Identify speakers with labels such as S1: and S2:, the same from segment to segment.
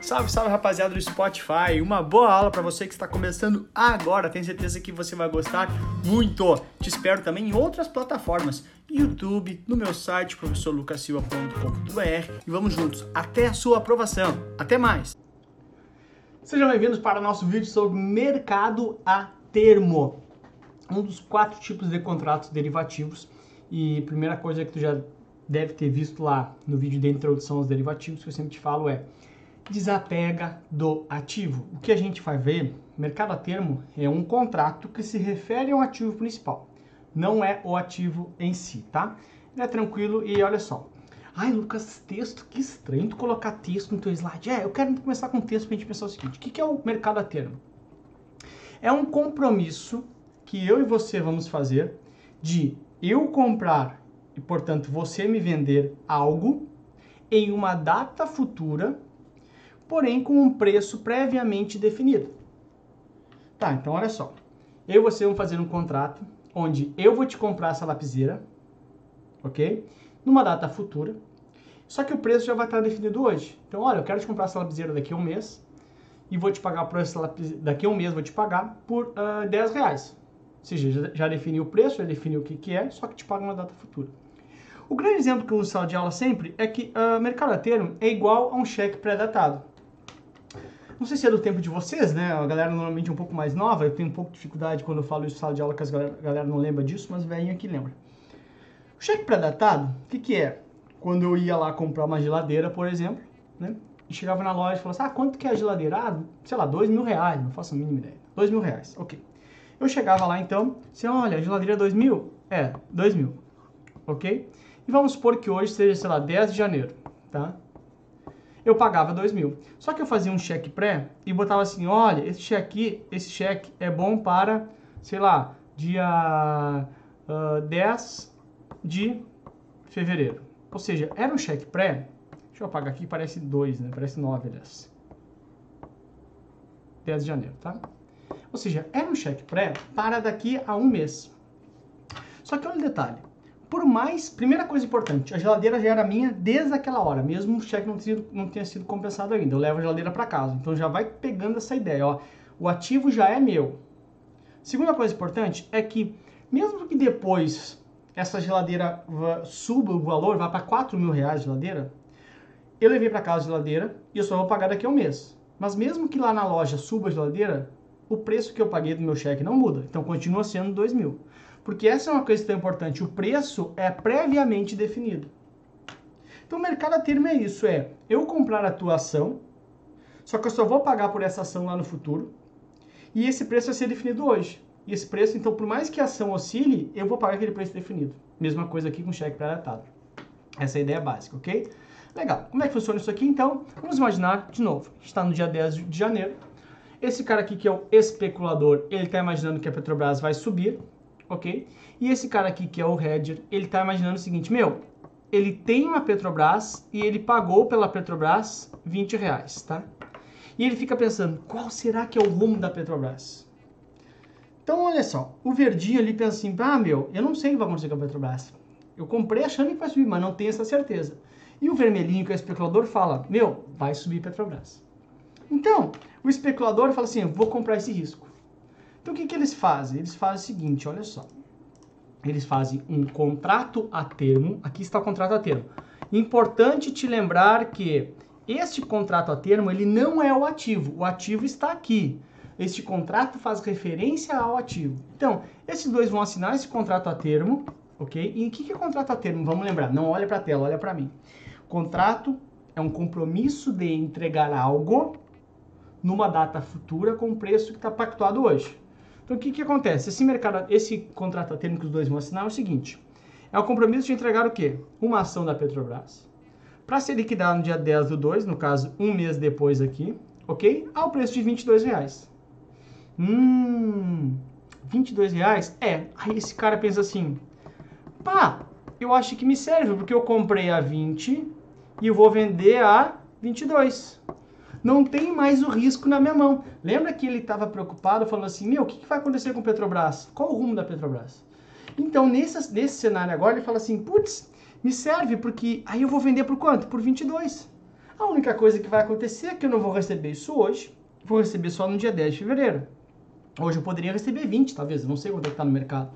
S1: Salve, salve rapaziada do Spotify. Uma boa aula para você que está começando agora. Tenho certeza que você vai gostar muito. Te espero também em outras plataformas, YouTube, no meu site professorlucasilva.com.br e vamos juntos até a sua aprovação. Até mais. Sejam bem-vindos para o nosso vídeo sobre mercado a termo. Um dos quatro tipos de contratos derivativos. E primeira coisa que tu já deve ter visto lá no vídeo de introdução aos derivativos, que eu sempre te falo é desapega do ativo. O que a gente vai ver, mercado a termo é um contrato que se refere ao ativo principal, não é o ativo em si, tá? É tranquilo e olha só. Ai, Lucas, texto, que estranho tu colocar texto no teu slide. É, eu quero começar com texto pra gente pensar o seguinte: o que é o mercado a termo? É um compromisso que eu e você vamos fazer de eu comprar e, portanto, você me vender algo em uma data futura, porém com um preço previamente definido. Tá, então olha só. Eu e você vamos fazer um contrato onde eu vou te comprar essa lapiseira, ok? Numa data futura. Só que o preço já vai estar definido hoje. Então, olha, eu quero te comprar essa lapiseira daqui a um mês e vou te pagar por essa lapiseira, daqui a um mês vou te pagar por uh, 10 reais. Ou seja, já, já definiu o preço, já definiu o que, que é, só que te paga numa data futura. O grande exemplo que eu uso de aula sempre é que uh, mercado a termo é igual a um cheque pré-datado. Não sei se é do tempo de vocês, né? A galera normalmente é um pouco mais nova, eu tenho um pouco de dificuldade quando eu falo isso em sala de aula, que a galera, não lembra disso, mas velhinho aqui lembra. O cheque pré-datado, o que, que é? Quando eu ia lá comprar uma geladeira, por exemplo, né? E chegava na loja e falava assim, ah, quanto que é a geladeira? Ah, sei lá, dois mil reais, não faço a mínima ideia. Dois mil reais, ok. Eu chegava lá então, assim, olha, a geladeira é dois mil? É, dois mil, ok? E vamos supor que hoje seja, sei lá, 10 de janeiro, tá? Eu pagava 2 mil. Só que eu fazia um cheque pré e botava assim, olha, esse cheque, esse cheque é bom para, sei lá, dia uh, 10 de fevereiro. Ou seja, era um cheque pré, deixa eu apagar aqui, parece 2, né? Parece 9, aliás. 10 de janeiro, tá? Ou seja, era um cheque pré para daqui a um mês. Só que olha o detalhe por mais, primeira coisa importante, a geladeira já era minha desde aquela hora, mesmo o cheque não, tinha, não tenha sido compensado ainda. Eu levo a geladeira para casa. Então já vai pegando essa ideia, ó. O ativo já é meu. Segunda coisa importante é que, mesmo que depois essa geladeira suba o valor, vá para 4 mil reais a geladeira, eu levei para casa a geladeira e eu só vou pagar daqui a um mês. Mas mesmo que lá na loja suba a geladeira, o preço que eu paguei do meu cheque não muda. Então continua sendo 2 mil. Porque essa é uma questão importante. O preço é previamente definido. Então, o mercado a termo é isso: é eu comprar a tua ação, só que eu só vou pagar por essa ação lá no futuro, e esse preço vai ser definido hoje. E esse preço, então, por mais que a ação oscile, eu vou pagar aquele preço definido. Mesma coisa aqui com cheque pré-datado. Essa é a ideia básica, ok? Legal. Como é que funciona isso aqui, então? Vamos imaginar, de novo, está no dia 10 de janeiro. Esse cara aqui, que é o especulador, ele está imaginando que a Petrobras vai subir, ok? E esse cara aqui, que é o Hedger, ele tá imaginando o seguinte, meu, ele tem uma Petrobras e ele pagou pela Petrobras 20 reais, tá? E ele fica pensando, qual será que é o rumo da Petrobras? Então, olha só, o verdinho ali pensa assim, ah, meu, eu não sei o que vai acontecer com a Petrobras. Eu comprei achando que vai subir, mas não tenho essa certeza. E o vermelhinho, que é o especulador, fala, meu, vai subir Petrobras. Então, o especulador fala assim, vou comprar esse risco. Então o que, que eles fazem? Eles fazem o seguinte, olha só. Eles fazem um contrato a termo. Aqui está o contrato a termo. Importante te lembrar que este contrato a termo ele não é o ativo. O ativo está aqui. Este contrato faz referência ao ativo. Então, esses dois vão assinar esse contrato a termo, ok? E o que, que é contrato a termo? Vamos lembrar. Não olha para a tela, olha para mim. Contrato é um compromisso de entregar algo numa data futura com o preço que está pactuado hoje. Então o que, que acontece? Esse mercado, esse contrato a termo que os dois vão assinar é o seguinte: é o compromisso de entregar o quê? Uma ação da Petrobras para ser liquidada no dia 10 do 2, no caso, um mês depois aqui, ok? Ao preço de 22 reais. Hum, 22 reais? É. Aí esse cara pensa assim: pá, eu acho que me serve, porque eu comprei a 20 e eu vou vender a 22 não tem mais o risco na minha mão. Lembra que ele estava preocupado, falando assim: meu, o que, que, vai acontecer com Petrobras? Qual o rumo da Petrobras? Então, nesse, nesse cenário agora, ele fala assim: putz, me serve porque aí eu vou vender por quanto? Por 22. A única coisa que vai acontecer é que eu não vou receber isso hoje, vou receber só no dia 10 de fevereiro. Hoje eu poderia receber 20, talvez, não sei quanto é que tá no mercado.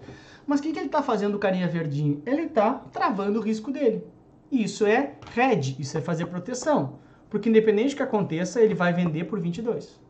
S1: Mas o que, que ele está fazendo, o carinha verdinho? Ele está travando o risco dele. Isso é hedge, isso é fazer proteção. Porque independente do que aconteça, ele vai vender por 22.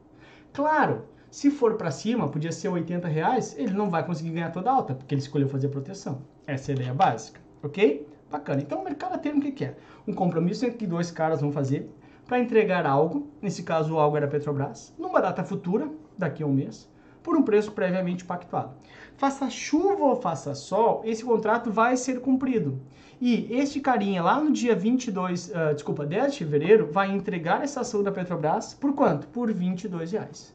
S1: Claro, se for para cima, podia ser 80 reais, ele não vai conseguir ganhar toda a alta, porque ele escolheu fazer proteção. Essa é a ideia básica, ok? Bacana. Então o mercado tem o que quer? Um compromisso que dois caras vão fazer para entregar algo, nesse caso o algo era Petrobras, numa data futura, daqui a um mês, por um preço previamente pactuado. Faça chuva ou faça sol, esse contrato vai ser cumprido. E este carinha lá no dia 22, uh, ah, desculpa, 10 de fevereiro, vai entregar essa ação da Petrobras por quanto? Por 22 reais.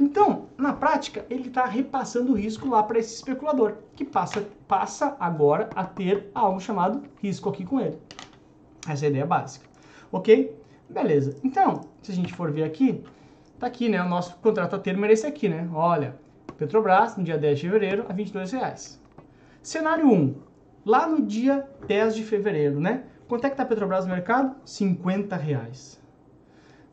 S1: Então, na prática, ele está repassando o risco lá para esse especulador, que passa, passa agora a ter algo chamado risco aqui com ele. Essa é a ideia básica. Ok? Beleza. Então, se a gente for ver aqui, tá aqui, né? O nosso contrato a termo era esse aqui, né? Olha, Petrobras, no dia 10 de fevereiro, a 22 reais. Cenário 1, lá no dia 10 de fevereiro, né? Quanto é que tá a Petrobras no mercado? 50 reais.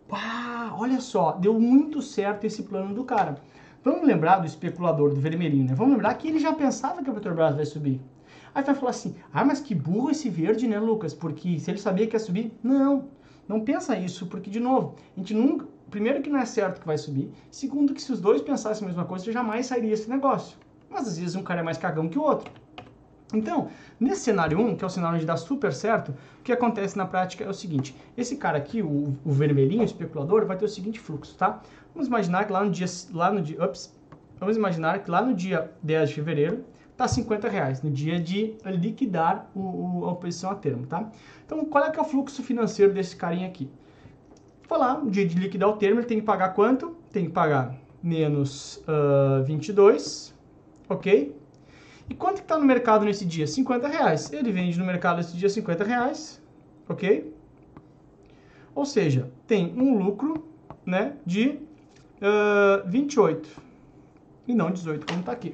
S1: Pá, olha só, deu muito certo esse plano do cara. Vamos lembrar do especulador, do vermelhinho, né? Vamos lembrar que ele já pensava que a Petrobras vai subir. Aí vai falar assim, ah, mas que burro esse verde, né, Lucas? Porque se ele sabia que ia subir, não, não pensa isso, porque, de novo, a gente nunca, primeiro que não é certo que vai subir, segundo que se os dois pensassem a mesma coisa, jamais sairia esse negócio. Mas às vezes um cara é mais cagão que o outro. Então, nesse cenário 1, que é o cenário onde dá super certo, o que acontece na prática é o seguinte: esse cara aqui, o, o vermelhinho, o especulador, vai ter o seguinte fluxo, tá? Vamos imaginar que lá no dia, lá no dia, ups, vamos imaginar que lá no dia 10 de fevereiro tá 50 reais, no dia de liquidar o, o, a posição a termo, tá? Então, qual é que é o fluxo financeiro desse carinha aqui? Vou lá, dia de liquidar o termo, ele tem que pagar quanto? Tem que pagar menos uh, 22, ok? E quanto que está no mercado nesse dia? 50 reais. Ele vende no mercado nesse dia 50 reais, ok? Ou seja, tem um lucro né, de uh, 28 e não 18, como está aqui.